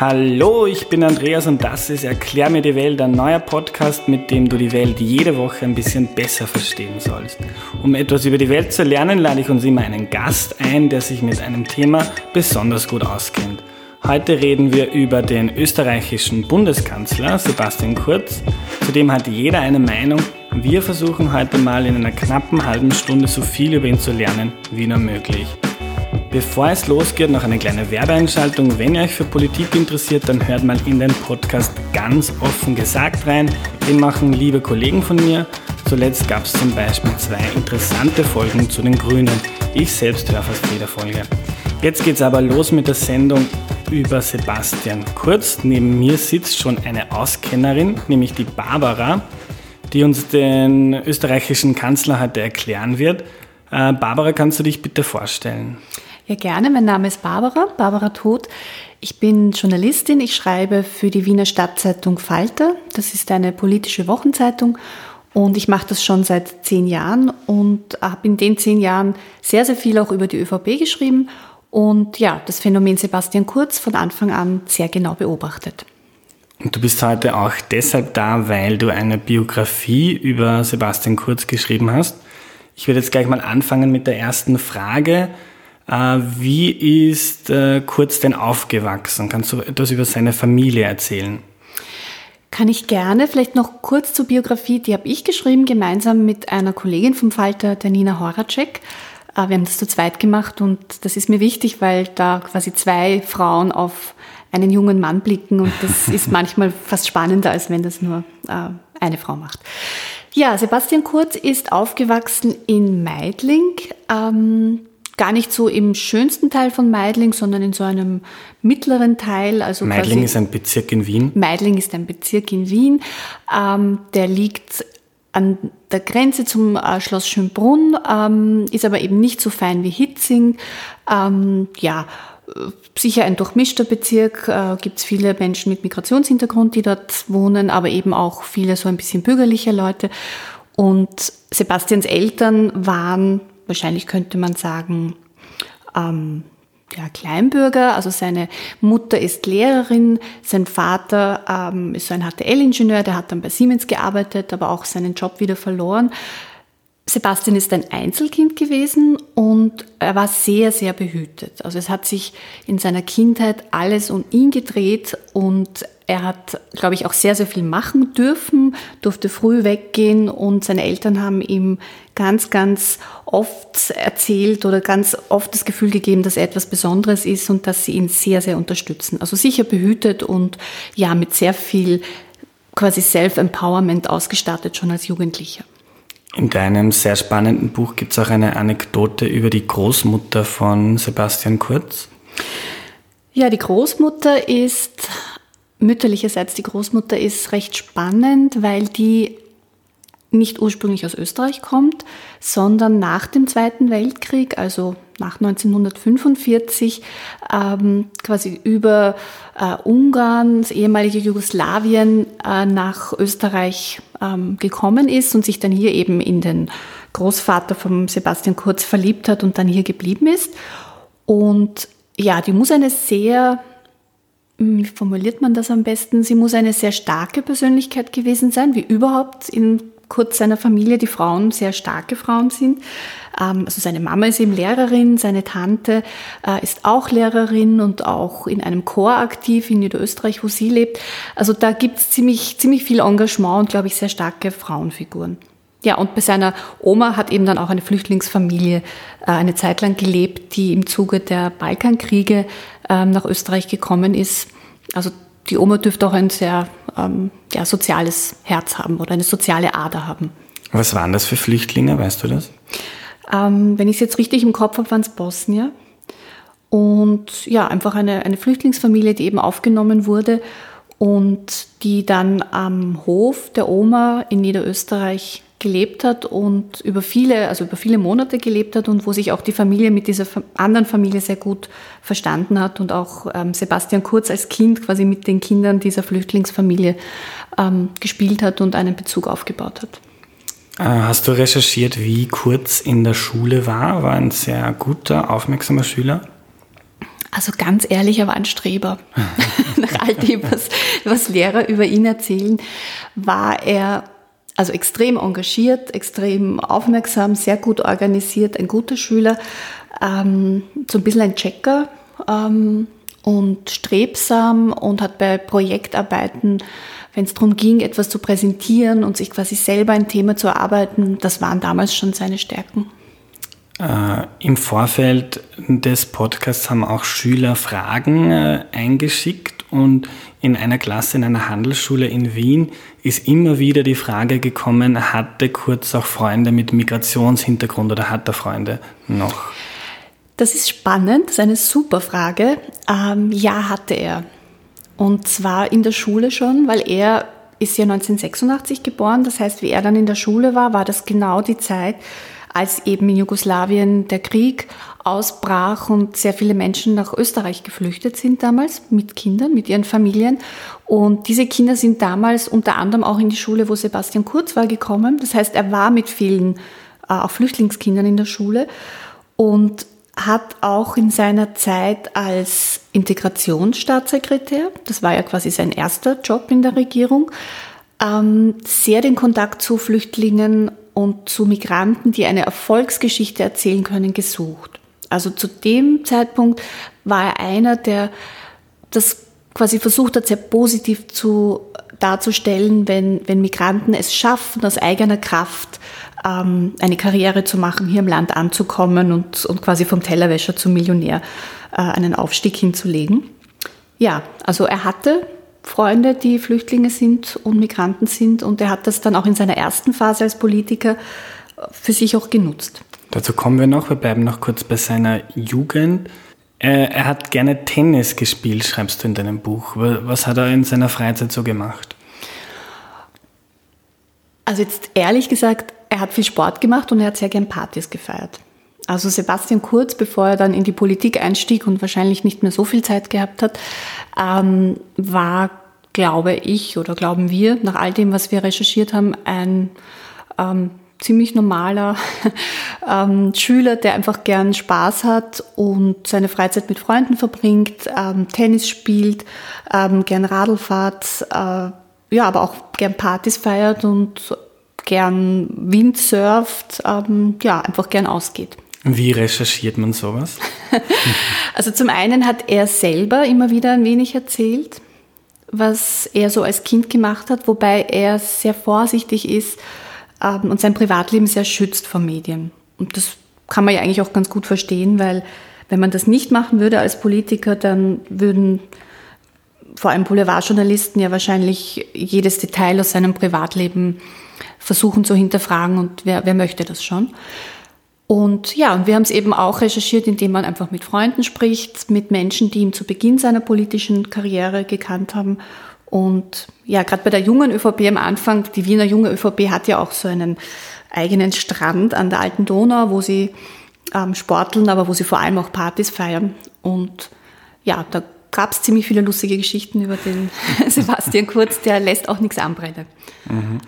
Hallo, ich bin Andreas und das ist Erklär mir die Welt, ein neuer Podcast, mit dem du die Welt jede Woche ein bisschen besser verstehen sollst. Um etwas über die Welt zu lernen, lade ich uns immer einen Gast ein, der sich mit einem Thema besonders gut auskennt. Heute reden wir über den österreichischen Bundeskanzler Sebastian Kurz. Zudem hat jeder eine Meinung. Wir versuchen heute mal in einer knappen halben Stunde so viel über ihn zu lernen wie nur möglich. Bevor es losgeht, noch eine kleine Werbeeinschaltung. Wenn ihr euch für Politik interessiert, dann hört mal in den Podcast ganz offen gesagt rein. Den machen liebe Kollegen von mir. Zuletzt gab es zum Beispiel zwei interessante Folgen zu den Grünen. Ich selbst höre fast jede Folge. Jetzt geht's aber los mit der Sendung über Sebastian Kurz. Neben mir sitzt schon eine Auskennerin, nämlich die Barbara, die uns den österreichischen Kanzler heute erklären wird. Äh, Barbara, kannst du dich bitte vorstellen? Ja, gerne. Mein Name ist Barbara, Barbara Todt. Ich bin Journalistin. Ich schreibe für die Wiener Stadtzeitung Falter. Das ist eine politische Wochenzeitung. Und ich mache das schon seit zehn Jahren und habe in den zehn Jahren sehr, sehr viel auch über die ÖVP geschrieben und ja, das Phänomen Sebastian Kurz von Anfang an sehr genau beobachtet. Und du bist heute auch deshalb da, weil du eine Biografie über Sebastian Kurz geschrieben hast. Ich werde jetzt gleich mal anfangen mit der ersten Frage. Äh, wie ist äh, Kurz denn aufgewachsen? Kannst du etwas über seine Familie erzählen? Kann ich gerne. Vielleicht noch kurz zur Biografie. Die habe ich geschrieben, gemeinsam mit einer Kollegin vom Falter, der Nina Horacek. Äh, wir haben das zu zweit gemacht und das ist mir wichtig, weil da quasi zwei Frauen auf einen jungen Mann blicken und das ist manchmal fast spannender, als wenn das nur eine Frau macht. Ja, Sebastian Kurz ist aufgewachsen in Meidling. Ähm, gar nicht so im schönsten Teil von Meidling, sondern in so einem mittleren Teil. Also Meidling ist ein Bezirk in Wien. Meidling ist ein Bezirk in Wien. Ähm, der liegt an der Grenze zum äh, Schloss Schönbrunn, ähm, ist aber eben nicht so fein wie Hitzing. Ähm, ja, sicher ein durchmischter Bezirk, äh, gibt es viele Menschen mit Migrationshintergrund, die dort wohnen, aber eben auch viele so ein bisschen bürgerliche Leute. Und Sebastians Eltern waren wahrscheinlich könnte man sagen, ähm, ja, Kleinbürger. Also seine Mutter ist Lehrerin, sein Vater ähm, ist so ein HTL-Ingenieur, der hat dann bei Siemens gearbeitet, aber auch seinen Job wieder verloren. Sebastian ist ein Einzelkind gewesen und er war sehr, sehr behütet. Also es hat sich in seiner Kindheit alles um ihn gedreht und er hat, glaube ich, auch sehr, sehr viel machen dürfen, durfte früh weggehen und seine Eltern haben ihm ganz, ganz oft erzählt oder ganz oft das Gefühl gegeben, dass er etwas Besonderes ist und dass sie ihn sehr, sehr unterstützen. Also sicher behütet und ja, mit sehr viel quasi Self-Empowerment ausgestattet schon als Jugendlicher. In deinem sehr spannenden Buch gibt es auch eine Anekdote über die Großmutter von Sebastian Kurz. Ja, die Großmutter ist mütterlicherseits die Großmutter ist recht spannend, weil die nicht ursprünglich aus Österreich kommt, sondern nach dem Zweiten Weltkrieg, also nach 1945, ähm, quasi über äh, Ungarn, das ehemalige Jugoslawien, äh, nach Österreich ähm, gekommen ist und sich dann hier eben in den Großvater von Sebastian Kurz verliebt hat und dann hier geblieben ist. Und ja, die muss eine sehr wie formuliert man das am besten? Sie muss eine sehr starke Persönlichkeit gewesen sein, wie überhaupt in kurz seiner Familie die Frauen sehr starke Frauen sind. Ähm, also seine Mama ist eben Lehrerin, seine Tante äh, ist auch Lehrerin und auch in einem Chor aktiv in Niederösterreich, wo sie lebt. Also da gibt es ziemlich, ziemlich viel Engagement und, glaube ich, sehr starke Frauenfiguren. Ja, und bei seiner Oma hat eben dann auch eine Flüchtlingsfamilie äh, eine Zeit lang gelebt, die im Zuge der Balkankriege ähm, nach Österreich gekommen ist. Also die Oma dürfte auch ein sehr ähm, ja, soziales Herz haben oder eine soziale Ader haben. Was waren das für Flüchtlinge, weißt du das? Ähm, wenn ich es jetzt richtig im Kopf habe, waren es Bosnier. Und ja, einfach eine, eine Flüchtlingsfamilie, die eben aufgenommen wurde und die dann am Hof der Oma in Niederösterreich gelebt hat und über viele, also über viele Monate gelebt hat und wo sich auch die Familie mit dieser anderen Familie sehr gut verstanden hat und auch ähm, Sebastian Kurz als Kind quasi mit den Kindern dieser Flüchtlingsfamilie ähm, gespielt hat und einen Bezug aufgebaut hat. Äh, hast du recherchiert, wie Kurz in der Schule war? War ein sehr guter, aufmerksamer Schüler? Also ganz ehrlich, er war ein Streber. Nach all dem, was, was Lehrer über ihn erzählen, war er also extrem engagiert, extrem aufmerksam, sehr gut organisiert, ein guter Schüler, ähm, so ein bisschen ein Checker ähm, und strebsam und hat bei Projektarbeiten, wenn es darum ging, etwas zu präsentieren und sich quasi selber ein Thema zu erarbeiten, das waren damals schon seine Stärken. Äh, Im Vorfeld des Podcasts haben auch Schüler Fragen äh, eingeschickt und in einer Klasse in einer Handelsschule in Wien ist immer wieder die Frage gekommen, hatte Kurz auch Freunde mit Migrationshintergrund oder hat er Freunde noch? Das ist spannend, das ist eine super Frage. Ähm, ja, hatte er. Und zwar in der Schule schon, weil er ist ja 1986 geboren. Das heißt, wie er dann in der Schule war, war das genau die Zeit, als eben in Jugoslawien der Krieg ausbrach und sehr viele Menschen nach Österreich geflüchtet sind damals mit Kindern, mit ihren Familien. Und diese Kinder sind damals unter anderem auch in die Schule, wo Sebastian Kurz war, gekommen. Das heißt, er war mit vielen äh, auch Flüchtlingskindern in der Schule und hat auch in seiner Zeit als Integrationsstaatssekretär, das war ja quasi sein erster Job in der Regierung, ähm, sehr den Kontakt zu Flüchtlingen und zu Migranten, die eine Erfolgsgeschichte erzählen können, gesucht. Also zu dem Zeitpunkt war er einer, der das quasi versucht hat, sehr positiv zu darzustellen, wenn, wenn Migranten es schaffen, aus eigener Kraft ähm, eine Karriere zu machen, hier im Land anzukommen und, und quasi vom Tellerwäscher zum Millionär äh, einen Aufstieg hinzulegen. Ja, also er hatte Freunde, die Flüchtlinge sind und Migranten sind. Und er hat das dann auch in seiner ersten Phase als Politiker für sich auch genutzt. Dazu kommen wir noch. Wir bleiben noch kurz bei seiner Jugend. Er hat gerne Tennis gespielt, schreibst du in deinem Buch. Was hat er in seiner Freizeit so gemacht? Also jetzt ehrlich gesagt, er hat viel Sport gemacht und er hat sehr gern Partys gefeiert. Also Sebastian Kurz, bevor er dann in die Politik einstieg und wahrscheinlich nicht mehr so viel Zeit gehabt hat, ähm, war, glaube ich oder glauben wir, nach all dem, was wir recherchiert haben, ein ähm, ziemlich normaler ähm, Schüler, der einfach gern Spaß hat und seine Freizeit mit Freunden verbringt, ähm, Tennis spielt, ähm, gern Radl fährt, äh, ja, aber auch gern Partys feiert und gern Windsurft, ähm, ja, einfach gern ausgeht. Wie recherchiert man sowas? also zum einen hat er selber immer wieder ein wenig erzählt, was er so als Kind gemacht hat, wobei er sehr vorsichtig ist ähm, und sein Privatleben sehr schützt vor Medien. Und das kann man ja eigentlich auch ganz gut verstehen, weil wenn man das nicht machen würde als Politiker, dann würden vor allem Boulevardjournalisten ja wahrscheinlich jedes Detail aus seinem Privatleben versuchen zu hinterfragen und wer, wer möchte das schon. Und ja, und wir haben es eben auch recherchiert, indem man einfach mit Freunden spricht, mit Menschen, die ihn zu Beginn seiner politischen Karriere gekannt haben. Und ja, gerade bei der jungen ÖVP am Anfang, die Wiener junge ÖVP hat ja auch so einen eigenen Strand an der alten Donau, wo sie ähm, sporteln, aber wo sie vor allem auch Partys feiern. Und ja, da gab es ziemlich viele lustige Geschichten über den Sebastian Kurz, der lässt auch nichts anbrennen. Mhm.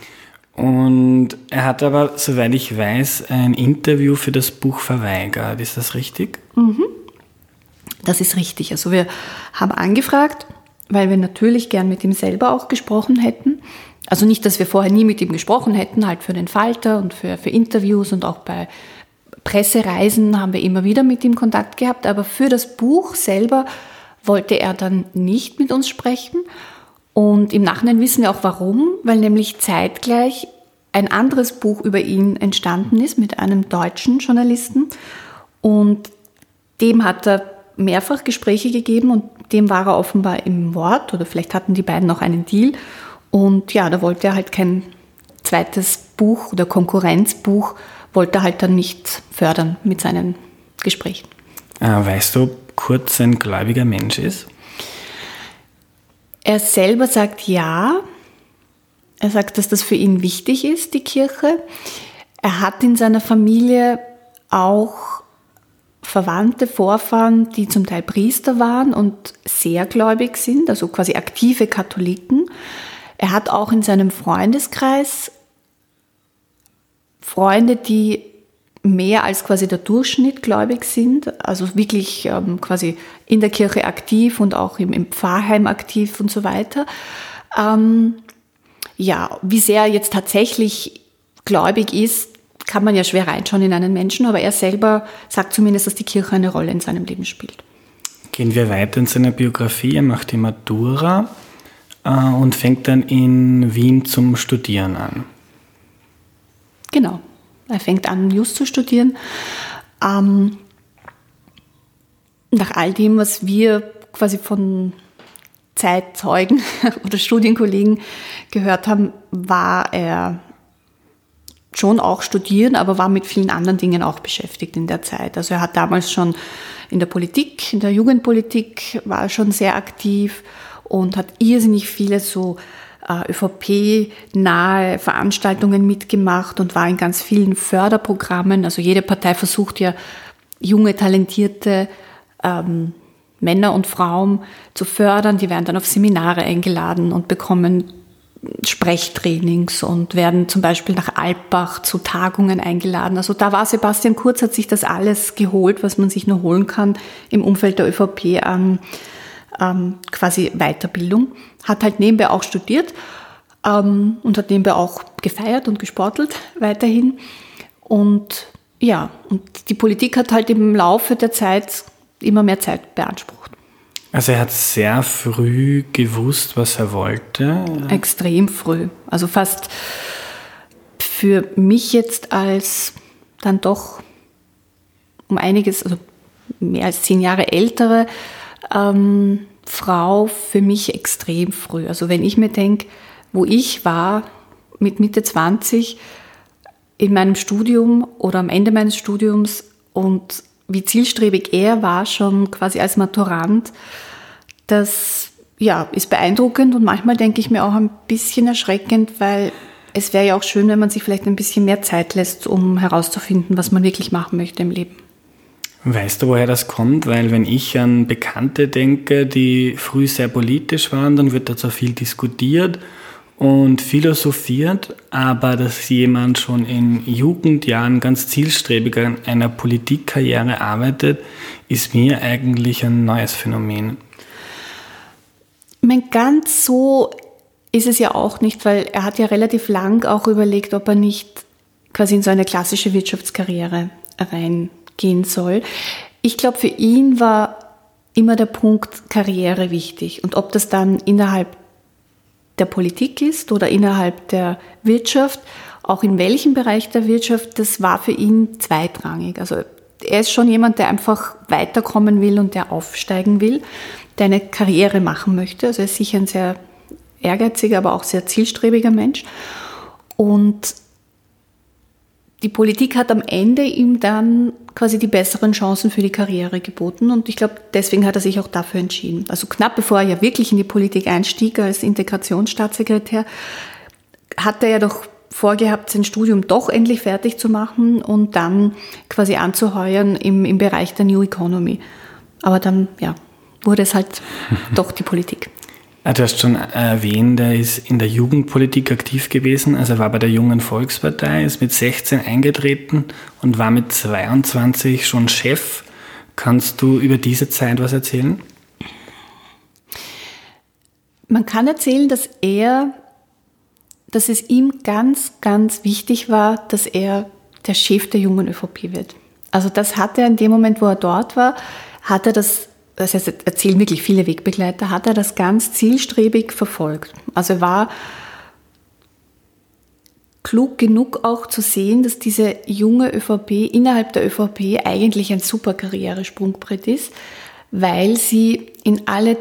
Und er hat aber, soweit ich weiß, ein Interview für das Buch verweigert. Ist das richtig? Mhm. Das ist richtig. Also wir haben angefragt, weil wir natürlich gern mit ihm selber auch gesprochen hätten. Also nicht, dass wir vorher nie mit ihm gesprochen hätten, halt für den Falter und für, für Interviews und auch bei Pressereisen haben wir immer wieder mit ihm Kontakt gehabt. Aber für das Buch selber wollte er dann nicht mit uns sprechen. Und im Nachhinein wissen wir auch warum, weil nämlich zeitgleich ein anderes Buch über ihn entstanden ist mit einem deutschen Journalisten. Und dem hat er mehrfach Gespräche gegeben und dem war er offenbar im Wort oder vielleicht hatten die beiden noch einen Deal. Und ja, da wollte er halt kein zweites Buch oder Konkurrenzbuch, wollte er halt dann nicht fördern mit seinen Gesprächen. Ah, weißt du, ob Kurz ein gläubiger Mensch ist? Er selber sagt ja. Er sagt, dass das für ihn wichtig ist, die Kirche. Er hat in seiner Familie auch Verwandte, Vorfahren, die zum Teil Priester waren und sehr gläubig sind, also quasi aktive Katholiken. Er hat auch in seinem Freundeskreis Freunde, die mehr als quasi der Durchschnitt gläubig sind, also wirklich ähm, quasi in der Kirche aktiv und auch im, im Pfarrheim aktiv und so weiter. Ähm, ja, wie sehr er jetzt tatsächlich gläubig ist, kann man ja schwer reinschauen in einen Menschen, aber er selber sagt zumindest, dass die Kirche eine Rolle in seinem Leben spielt. Gehen wir weiter in seiner Biografie. Er macht die Matura äh, und fängt dann in Wien zum Studieren an. Genau. Er fängt an, Just zu studieren. Ähm, nach all dem, was wir quasi von Zeitzeugen oder Studienkollegen gehört haben, war er schon auch studieren, aber war mit vielen anderen Dingen auch beschäftigt in der Zeit. Also er hat damals schon in der Politik, in der Jugendpolitik war er schon sehr aktiv und hat irrsinnig viele so ÖVP-nahe Veranstaltungen mitgemacht und war in ganz vielen Förderprogrammen. Also jede Partei versucht ja, junge, talentierte ähm, Männer und Frauen zu fördern. Die werden dann auf Seminare eingeladen und bekommen Sprechtrainings und werden zum Beispiel nach Alpbach zu Tagungen eingeladen. Also da war Sebastian Kurz, hat sich das alles geholt, was man sich nur holen kann im Umfeld der ÖVP an ähm, quasi Weiterbildung. Hat halt nebenbei auch studiert ähm, und hat nebenbei auch gefeiert und gesportelt weiterhin. Und ja, und die Politik hat halt im Laufe der Zeit immer mehr Zeit beansprucht. Also er hat sehr früh gewusst, was er wollte. Extrem früh. Also fast für mich jetzt als dann doch um einiges, also mehr als zehn Jahre ältere ähm, Frau, für mich extrem früh. Also wenn ich mir denke, wo ich war mit Mitte 20 in meinem Studium oder am Ende meines Studiums und wie zielstrebig er war, schon quasi als Maturant, das ja, ist beeindruckend und manchmal denke ich mir auch ein bisschen erschreckend, weil es wäre ja auch schön, wenn man sich vielleicht ein bisschen mehr Zeit lässt, um herauszufinden, was man wirklich machen möchte im Leben. Weißt du, woher das kommt? Weil wenn ich an Bekannte denke, die früh sehr politisch waren, dann wird da so viel diskutiert und philosophiert, aber dass jemand schon in Jugendjahren ganz zielstrebig an einer Politikkarriere arbeitet, ist mir eigentlich ein neues Phänomen. Ich meine, ganz so ist es ja auch nicht, weil er hat ja relativ lang auch überlegt, ob er nicht quasi in so eine klassische Wirtschaftskarriere reingehen soll. Ich glaube, für ihn war immer der Punkt Karriere wichtig. Und ob das dann innerhalb der Politik ist oder innerhalb der Wirtschaft, auch in welchem Bereich der Wirtschaft, das war für ihn zweitrangig. Also er ist schon jemand, der einfach weiterkommen will und der aufsteigen will, der eine Karriere machen möchte. Also er ist sicher ein sehr ehrgeiziger, aber auch sehr zielstrebiger Mensch. Und die Politik hat am Ende ihm dann quasi die besseren Chancen für die Karriere geboten und ich glaube, deswegen hat er sich auch dafür entschieden. Also knapp bevor er ja wirklich in die Politik einstieg als Integrationsstaatssekretär, hat er ja doch vorgehabt, sein Studium doch endlich fertig zu machen und dann quasi anzuheuern im, im Bereich der New Economy. Aber dann, ja, wurde es halt doch die Politik. Ah, du hast schon erwähnt, er ist in der Jugendpolitik aktiv gewesen. Also er war bei der Jungen Volkspartei, ist mit 16 eingetreten und war mit 22 schon Chef. Kannst du über diese Zeit was erzählen? Man kann erzählen, dass er, dass es ihm ganz, ganz wichtig war, dass er der Chef der jungen ÖVP wird. Also das hat er in dem Moment, wo er dort war, hat er das das heißt, erzählen wirklich viele Wegbegleiter, hat er das ganz zielstrebig verfolgt. Also er war klug genug auch zu sehen, dass diese junge ÖVP innerhalb der ÖVP eigentlich ein super Karrieresprungbrett ist, weil sie in alle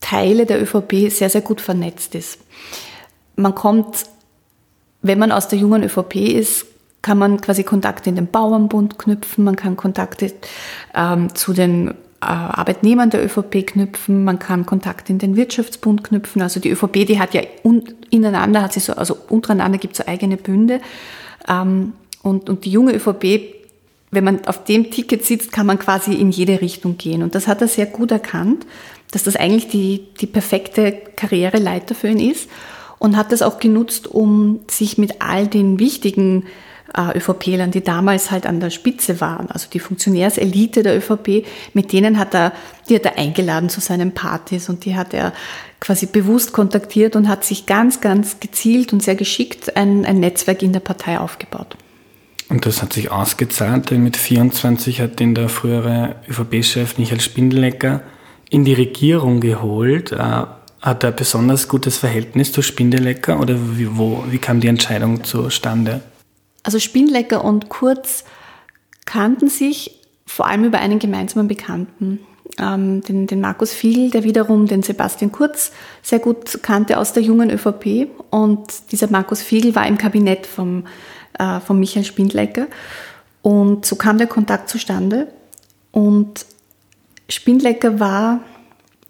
Teile der ÖVP sehr, sehr gut vernetzt ist. Man kommt, wenn man aus der jungen ÖVP ist, kann man quasi Kontakte in den Bauernbund knüpfen, man kann Kontakte ähm, zu den Arbeitnehmern der ÖVP knüpfen, man kann Kontakt in den Wirtschaftsbund knüpfen. Also die ÖVP, die hat ja ineinander, hat sie so, also untereinander gibt es so eigene Bünde. Ähm, und, und die junge ÖVP, wenn man auf dem Ticket sitzt, kann man quasi in jede Richtung gehen. Und das hat er sehr gut erkannt, dass das eigentlich die, die perfekte Karriereleiter für ihn ist und hat das auch genutzt, um sich mit all den wichtigen äh, ÖVP-Lern, die damals halt an der Spitze waren, also die Funktionärselite der ÖVP, mit denen hat er, die hat er eingeladen zu seinen Partys und die hat er quasi bewusst kontaktiert und hat sich ganz, ganz gezielt und sehr geschickt ein, ein Netzwerk in der Partei aufgebaut. Und das hat sich ausgezahlt, denn mit 24 hat ihn der frühere ÖVP-Chef Michael Spindelecker in die Regierung geholt. Äh, hat er ein besonders gutes Verhältnis zu Spindelecker oder wie, wo, wie kam die Entscheidung zustande? Also Spindlecker und Kurz kannten sich vor allem über einen gemeinsamen Bekannten, ähm, den, den Markus Fiegel, der wiederum den Sebastian Kurz sehr gut kannte aus der jungen ÖVP. Und dieser Markus Fiegel war im Kabinett vom, äh, von Michael Spindlecker. Und so kam der Kontakt zustande. Und Spindlecker war,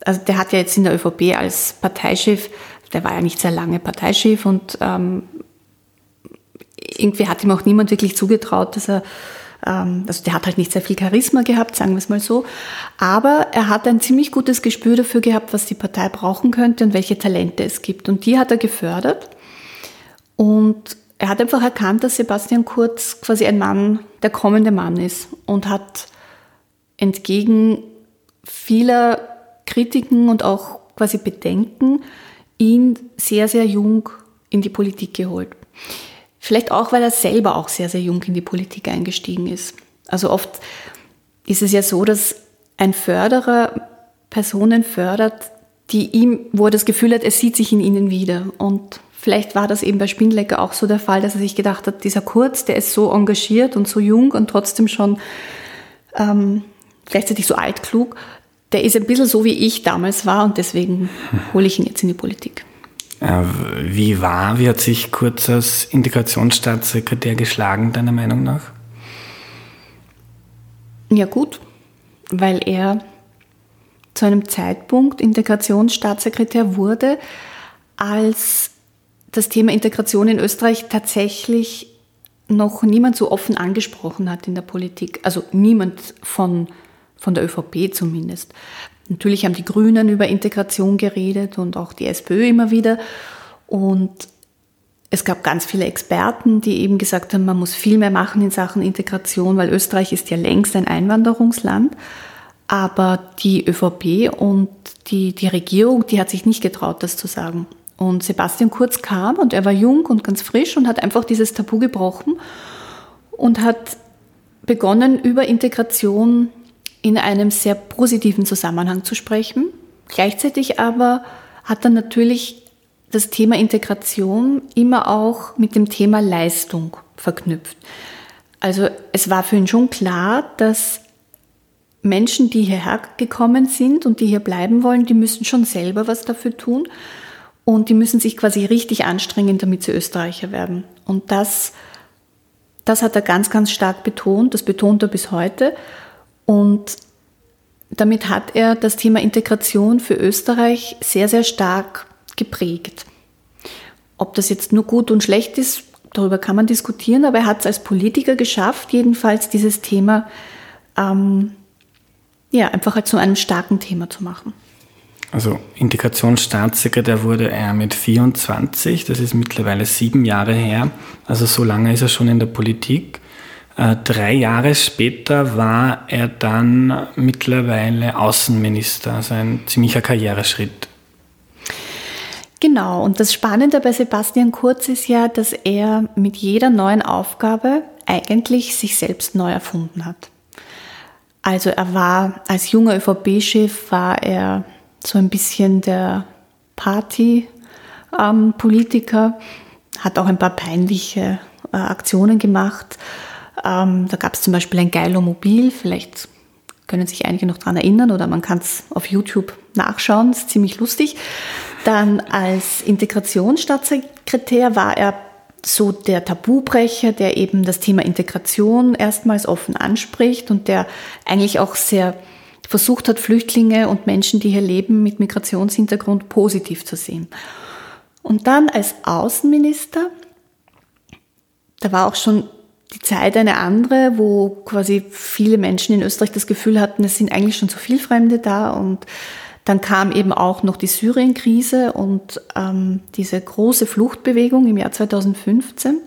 also der hat ja jetzt in der ÖVP als Parteichef, der war ja nicht sehr lange Parteichef und ähm, irgendwie hat ihm auch niemand wirklich zugetraut, dass er, ähm, also der hat halt nicht sehr viel Charisma gehabt, sagen wir es mal so, aber er hat ein ziemlich gutes Gespür dafür gehabt, was die Partei brauchen könnte und welche Talente es gibt. Und die hat er gefördert und er hat einfach erkannt, dass Sebastian Kurz quasi ein Mann, der kommende Mann ist und hat entgegen vieler Kritiken und auch quasi Bedenken ihn sehr, sehr jung in die Politik geholt. Vielleicht auch, weil er selber auch sehr, sehr jung in die Politik eingestiegen ist. Also oft ist es ja so, dass ein Förderer Personen fördert, die ihm, wo er das Gefühl hat, er sieht sich in ihnen wieder. Und vielleicht war das eben bei Spindlecker auch so der Fall, dass er sich gedacht hat, dieser Kurz, der ist so engagiert und so jung und trotzdem schon ähm, gleichzeitig so altklug, der ist ein bisschen so, wie ich damals war und deswegen hole ich ihn jetzt in die Politik. Äh, wie war, wie hat sich Kurz als Integrationsstaatssekretär geschlagen, deiner Meinung nach? Ja gut, weil er zu einem Zeitpunkt Integrationsstaatssekretär wurde, als das Thema Integration in Österreich tatsächlich noch niemand so offen angesprochen hat in der Politik. Also niemand von, von der ÖVP zumindest. Natürlich haben die Grünen über Integration geredet und auch die SPÖ immer wieder. Und es gab ganz viele Experten, die eben gesagt haben, man muss viel mehr machen in Sachen Integration, weil Österreich ist ja längst ein Einwanderungsland. Aber die ÖVP und die, die Regierung, die hat sich nicht getraut, das zu sagen. Und Sebastian Kurz kam und er war jung und ganz frisch und hat einfach dieses Tabu gebrochen und hat begonnen, über Integration in einem sehr positiven Zusammenhang zu sprechen. Gleichzeitig aber hat er natürlich das Thema Integration immer auch mit dem Thema Leistung verknüpft. Also es war für ihn schon klar, dass Menschen, die hierher gekommen sind und die hier bleiben wollen, die müssen schon selber was dafür tun und die müssen sich quasi richtig anstrengen, damit sie Österreicher werden. Und das, das hat er ganz, ganz stark betont, das betont er bis heute. Und damit hat er das Thema Integration für Österreich sehr, sehr stark geprägt. Ob das jetzt nur gut und schlecht ist, darüber kann man diskutieren, aber er hat es als Politiker geschafft, jedenfalls dieses Thema ähm, ja, einfach halt zu einem starken Thema zu machen. Also Integrationsstaatssekretär wurde er mit 24, das ist mittlerweile sieben Jahre her, also so lange ist er schon in der Politik. Äh, drei Jahre später war er dann mittlerweile Außenminister, also ein ziemlicher Karriereschritt. Genau, und das Spannende bei Sebastian Kurz ist ja, dass er mit jeder neuen Aufgabe eigentlich sich selbst neu erfunden hat. Also er war als junger ÖVP-Chef, war er so ein bisschen der Party-Politiker, ähm, hat auch ein paar peinliche äh, Aktionen gemacht ähm, da gab es zum Beispiel ein Geilomobil, vielleicht können sich einige noch daran erinnern oder man kann es auf YouTube nachschauen, ist ziemlich lustig. Dann als Integrationsstaatssekretär war er so der Tabubrecher, der eben das Thema Integration erstmals offen anspricht und der eigentlich auch sehr versucht hat, Flüchtlinge und Menschen, die hier leben, mit Migrationshintergrund positiv zu sehen. Und dann als Außenminister, da war auch schon die Zeit eine andere, wo quasi viele Menschen in Österreich das Gefühl hatten, es sind eigentlich schon zu viel Fremde da und dann kam eben auch noch die Syrien-Krise und ähm, diese große Fluchtbewegung im Jahr 2015.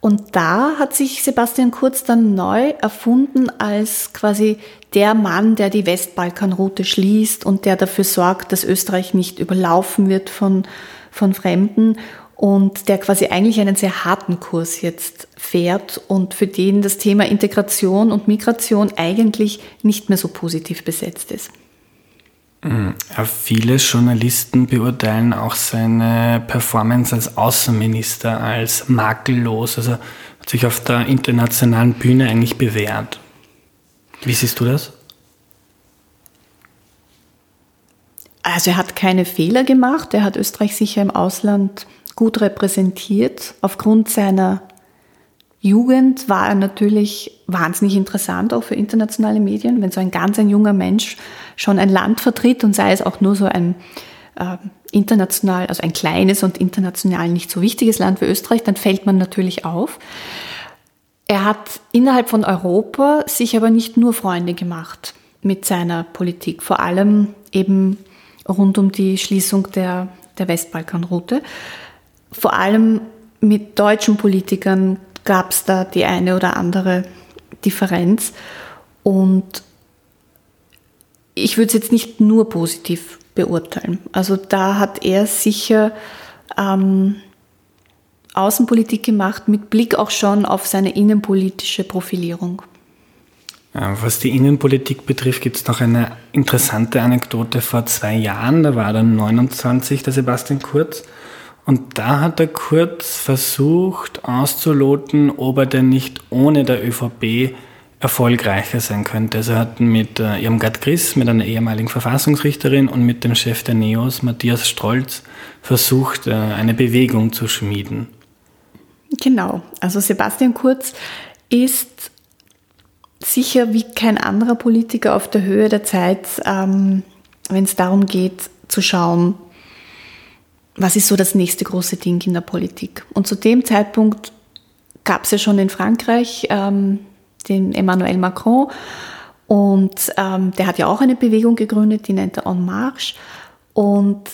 Und da hat sich Sebastian Kurz dann neu erfunden als quasi der Mann, der die Westbalkanroute schließt und der dafür sorgt, dass Österreich nicht überlaufen wird von, von Fremden und der quasi eigentlich einen sehr harten Kurs jetzt fährt und für den das Thema Integration und Migration eigentlich nicht mehr so positiv besetzt ist. Mhm. Ja, viele Journalisten beurteilen auch seine Performance als Außenminister als makellos. Also hat sich auf der internationalen Bühne eigentlich bewährt. Wie siehst du das? Also er hat keine Fehler gemacht. Er hat Österreich sicher im Ausland gut repräsentiert. Aufgrund seiner Jugend war er natürlich wahnsinnig interessant auch für internationale Medien, wenn so ein ganz ein junger Mensch schon ein Land vertritt und sei es auch nur so ein äh, international, also ein kleines und international nicht so wichtiges Land wie Österreich, dann fällt man natürlich auf. Er hat innerhalb von Europa sich aber nicht nur Freunde gemacht mit seiner Politik, vor allem eben rund um die Schließung der, der Westbalkanroute. Vor allem mit deutschen Politikern gab es da die eine oder andere Differenz. Und ich würde es jetzt nicht nur positiv beurteilen. Also da hat er sicher ähm, Außenpolitik gemacht mit Blick auch schon auf seine innenpolitische Profilierung. Was die Innenpolitik betrifft, gibt es noch eine interessante Anekdote vor zwei Jahren. Da war dann 29 der Sebastian Kurz. Und da hat der Kurz versucht auszuloten, ob er denn nicht ohne der ÖVP erfolgreicher sein könnte. Also er hat mit äh, Irmgard Griss, mit einer ehemaligen Verfassungsrichterin und mit dem Chef der NEOS, Matthias Strolz, versucht, äh, eine Bewegung zu schmieden. Genau, also Sebastian Kurz ist sicher wie kein anderer Politiker auf der Höhe der Zeit, ähm, wenn es darum geht zu schauen, was ist so das nächste große Ding in der Politik. Und zu dem Zeitpunkt gab es ja schon in Frankreich ähm, den Emmanuel Macron. Und ähm, der hat ja auch eine Bewegung gegründet, die nennt er En Marche. Und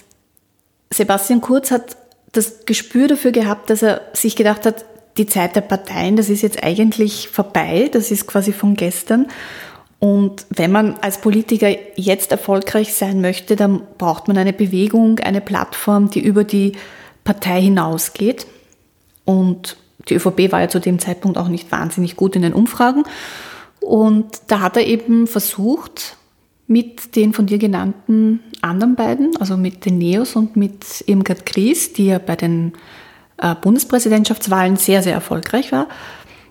Sebastian Kurz hat das Gespür dafür gehabt, dass er sich gedacht hat, die Zeit der Parteien, das ist jetzt eigentlich vorbei, das ist quasi von gestern. Und wenn man als Politiker jetzt erfolgreich sein möchte, dann braucht man eine Bewegung, eine Plattform, die über die Partei hinausgeht. Und die ÖVP war ja zu dem Zeitpunkt auch nicht wahnsinnig gut in den Umfragen. Und da hat er eben versucht, mit den von dir genannten anderen beiden, also mit den Neos und mit Irmgard Gries, die ja bei den äh, Bundespräsidentschaftswahlen sehr, sehr erfolgreich war,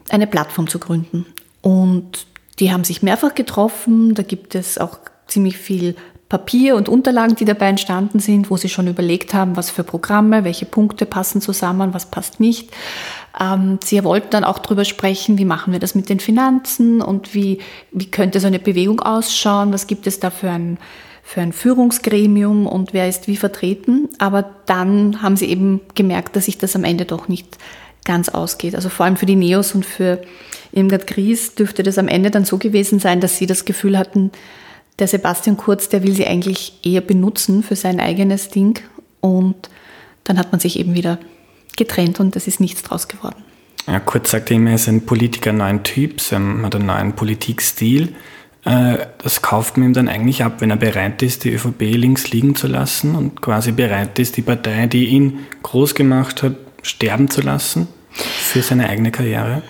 eine Plattform zu gründen. Und die haben sich mehrfach getroffen, da gibt es auch ziemlich viel Papier und Unterlagen, die dabei entstanden sind, wo sie schon überlegt haben, was für Programme, welche Punkte passen zusammen, was passt nicht. Ähm, sie wollten dann auch darüber sprechen, wie machen wir das mit den Finanzen und wie, wie könnte so eine Bewegung ausschauen, was gibt es da für ein, für ein Führungsgremium und wer ist wie vertreten. Aber dann haben sie eben gemerkt, dass sich das am Ende doch nicht ganz ausgeht. Also vor allem für die Neos und für Irmgard Gries dürfte das am Ende dann so gewesen sein, dass sie das Gefühl hatten, der Sebastian Kurz, der will sie eigentlich eher benutzen für sein eigenes Ding. Und dann hat man sich eben wieder getrennt und es ist nichts draus geworden. Ja, Kurz sagte immer, er ist ein Politiker neuen Typs, er hat einen neuen Politikstil. Äh, das kauft man ihm dann eigentlich ab, wenn er bereit ist, die ÖVP links liegen zu lassen und quasi bereit ist, die Partei, die ihn groß gemacht hat, sterben zu lassen für seine eigene Karriere?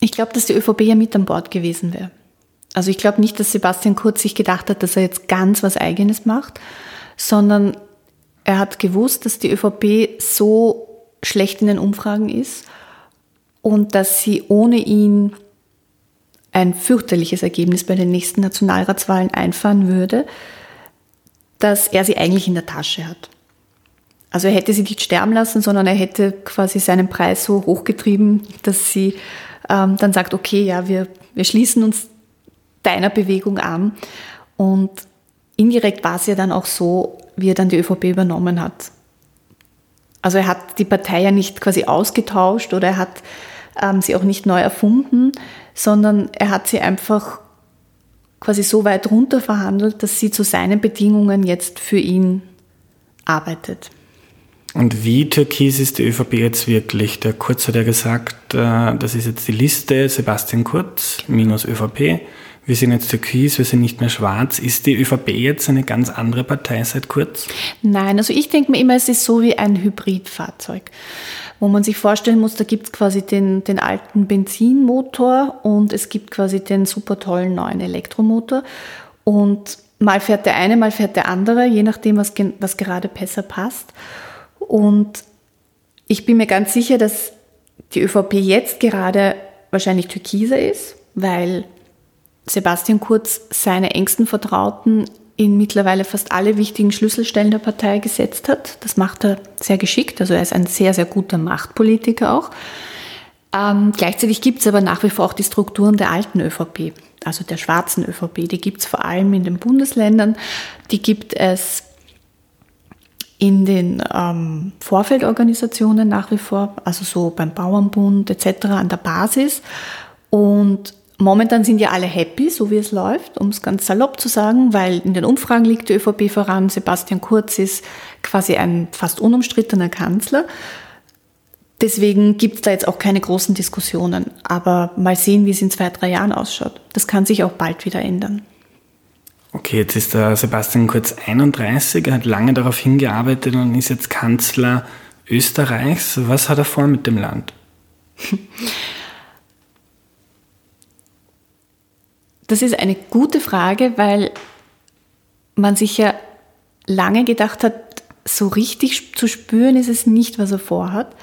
Ich glaube, dass die ÖVP ja mit an Bord gewesen wäre. Also ich glaube nicht, dass Sebastian Kurz sich gedacht hat, dass er jetzt ganz was Eigenes macht, sondern er hat gewusst, dass die ÖVP so schlecht in den Umfragen ist und dass sie ohne ihn ein fürchterliches Ergebnis bei den nächsten Nationalratswahlen einfahren würde, dass er sie eigentlich in der Tasche hat. Also er hätte sie nicht sterben lassen, sondern er hätte quasi seinen Preis so hochgetrieben, dass sie ähm, dann sagt, okay, ja, wir, wir schließen uns deiner Bewegung an. Und indirekt war es ja dann auch so, wie er dann die ÖVP übernommen hat. Also er hat die Partei ja nicht quasi ausgetauscht oder er hat ähm, sie auch nicht neu erfunden, sondern er hat sie einfach quasi so weit runter verhandelt, dass sie zu seinen Bedingungen jetzt für ihn arbeitet. Und wie türkis ist die ÖVP jetzt wirklich? Der Kurz hat ja gesagt, äh, das ist jetzt die Liste Sebastian Kurz minus ÖVP. Wir sind jetzt türkis, wir sind nicht mehr schwarz. Ist die ÖVP jetzt eine ganz andere Partei seit Kurz? Nein, also ich denke mir immer, es ist so wie ein Hybridfahrzeug, wo man sich vorstellen muss, da gibt es quasi den, den alten Benzinmotor und es gibt quasi den super tollen neuen Elektromotor. Und mal fährt der eine, mal fährt der andere, je nachdem, was, was gerade besser passt. Und ich bin mir ganz sicher, dass die ÖVP jetzt gerade wahrscheinlich türkiser ist, weil Sebastian Kurz seine engsten Vertrauten in mittlerweile fast alle wichtigen Schlüsselstellen der Partei gesetzt hat. Das macht er sehr geschickt. Also er ist ein sehr, sehr guter Machtpolitiker auch. Ähm, gleichzeitig gibt es aber nach wie vor auch die Strukturen der alten ÖVP, also der schwarzen ÖVP. Die gibt es vor allem in den Bundesländern. Die gibt es in den ähm, Vorfeldorganisationen nach wie vor, also so beim Bauernbund etc. an der Basis. Und momentan sind ja alle happy, so wie es läuft, um es ganz salopp zu sagen, weil in den Umfragen liegt die ÖVP voran. Sebastian Kurz ist quasi ein fast unumstrittener Kanzler. Deswegen gibt es da jetzt auch keine großen Diskussionen. Aber mal sehen, wie es in zwei, drei Jahren ausschaut. Das kann sich auch bald wieder ändern. Okay, jetzt ist der Sebastian Kurz 31, er hat lange darauf hingearbeitet und ist jetzt Kanzler Österreichs. Was hat er vor mit dem Land? Das ist eine gute Frage, weil man sich ja lange gedacht hat, so richtig zu spüren ist es nicht, was er vorhat.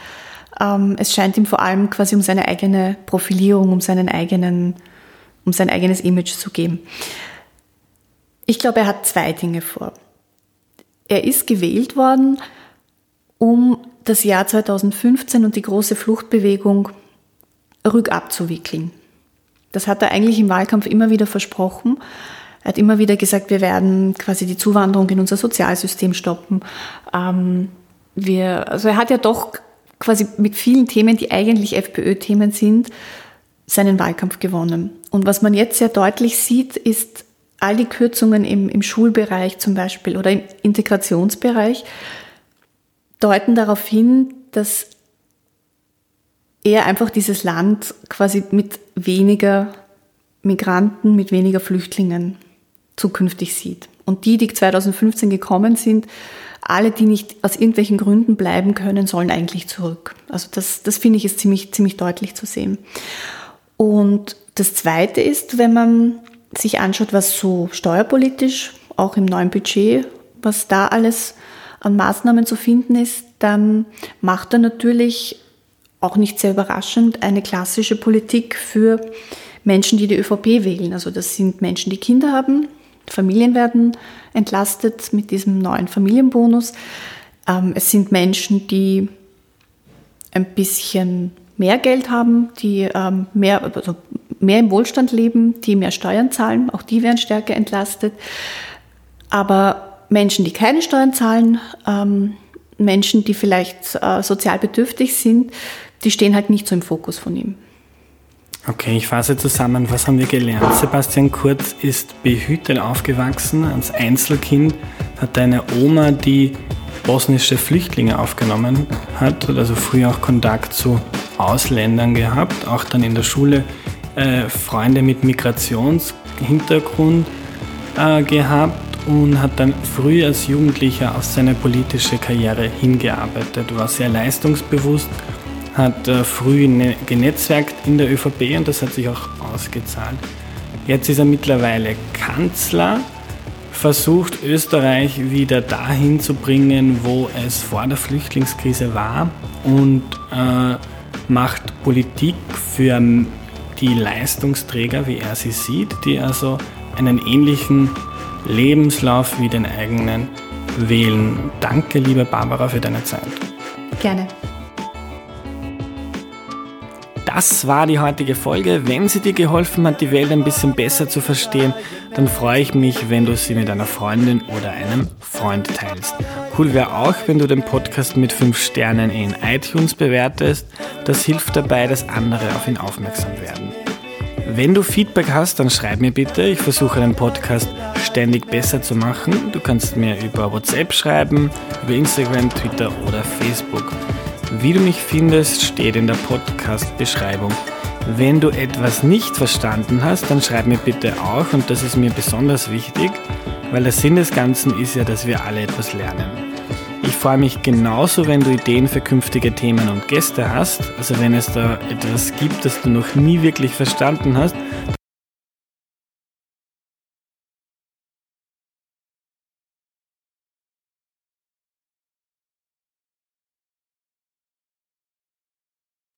Ähm, es scheint ihm vor allem quasi um seine eigene Profilierung, um seinen eigenen, um sein eigenes Image zu gehen. Ich glaube, er hat zwei Dinge vor. Er ist gewählt worden, um das Jahr 2015 und die große Fluchtbewegung rückabzuwickeln. Das hat er eigentlich im Wahlkampf immer wieder versprochen. Er hat immer wieder gesagt, wir werden quasi die Zuwanderung in unser Sozialsystem stoppen. Ähm, wir, also er hat ja doch quasi mit vielen Themen, die eigentlich FPÖ-Themen sind, seinen Wahlkampf gewonnen. Und was man jetzt sehr deutlich sieht, ist, all die Kürzungen im, im Schulbereich zum Beispiel oder im Integrationsbereich deuten darauf hin, dass er einfach dieses Land quasi mit weniger Migranten, mit weniger Flüchtlingen zukünftig sieht. Und die, die 2015 gekommen sind, alle, die nicht aus irgendwelchen Gründen bleiben können, sollen eigentlich zurück. Also das, das finde ich ist ziemlich, ziemlich deutlich zu sehen. Und das Zweite ist, wenn man sich anschaut, was so steuerpolitisch, auch im neuen Budget, was da alles an Maßnahmen zu finden ist, dann macht er natürlich auch nicht sehr überraschend eine klassische Politik für Menschen, die die ÖVP wählen. Also das sind Menschen, die Kinder haben, Familien werden entlastet mit diesem neuen Familienbonus. Ähm, es sind Menschen, die ein bisschen mehr Geld haben, die ähm, mehr, also mehr im Wohlstand leben, die mehr Steuern zahlen, auch die werden stärker entlastet. Aber Menschen, die keine Steuern zahlen, ähm, Menschen, die vielleicht äh, sozial bedürftig sind, die stehen halt nicht so im Fokus von ihm. Okay, ich fasse zusammen. Was haben wir gelernt? Sebastian Kurz ist behütet aufgewachsen. Als Einzelkind hat eine Oma, die bosnische Flüchtlinge aufgenommen hat, hat also früher auch Kontakt zu Ausländern gehabt, auch dann in der Schule äh, Freunde mit Migrationshintergrund äh, gehabt und hat dann früh als Jugendlicher auf seine politische Karriere hingearbeitet, war sehr leistungsbewusst, hat äh, früh ne genetzwerkt in der ÖVP und das hat sich auch ausgezahlt. Jetzt ist er mittlerweile Kanzler, versucht Österreich wieder dahin zu bringen, wo es vor der Flüchtlingskrise war und äh, macht Politik für die Leistungsträger, wie er sie sieht, die also einen ähnlichen Lebenslauf wie den eigenen wählen. Danke, liebe Barbara, für deine Zeit. Gerne. Das war die heutige Folge. Wenn sie dir geholfen hat, die Welt ein bisschen besser zu verstehen, dann freue ich mich, wenn du sie mit einer Freundin oder einem Freund teilst. Cool wäre auch, wenn du den Podcast mit 5 Sternen in iTunes bewertest. Das hilft dabei, dass andere auf ihn aufmerksam werden. Wenn du Feedback hast, dann schreib mir bitte. Ich versuche den Podcast ständig besser zu machen. Du kannst mir über WhatsApp schreiben, über Instagram, Twitter oder Facebook. Wie du mich findest, steht in der Podcast-Beschreibung. Wenn du etwas nicht verstanden hast, dann schreib mir bitte auch und das ist mir besonders wichtig, weil der Sinn des Ganzen ist ja, dass wir alle etwas lernen. Ich freue mich genauso, wenn du Ideen für künftige Themen und Gäste hast. Also wenn es da etwas gibt, das du noch nie wirklich verstanden hast,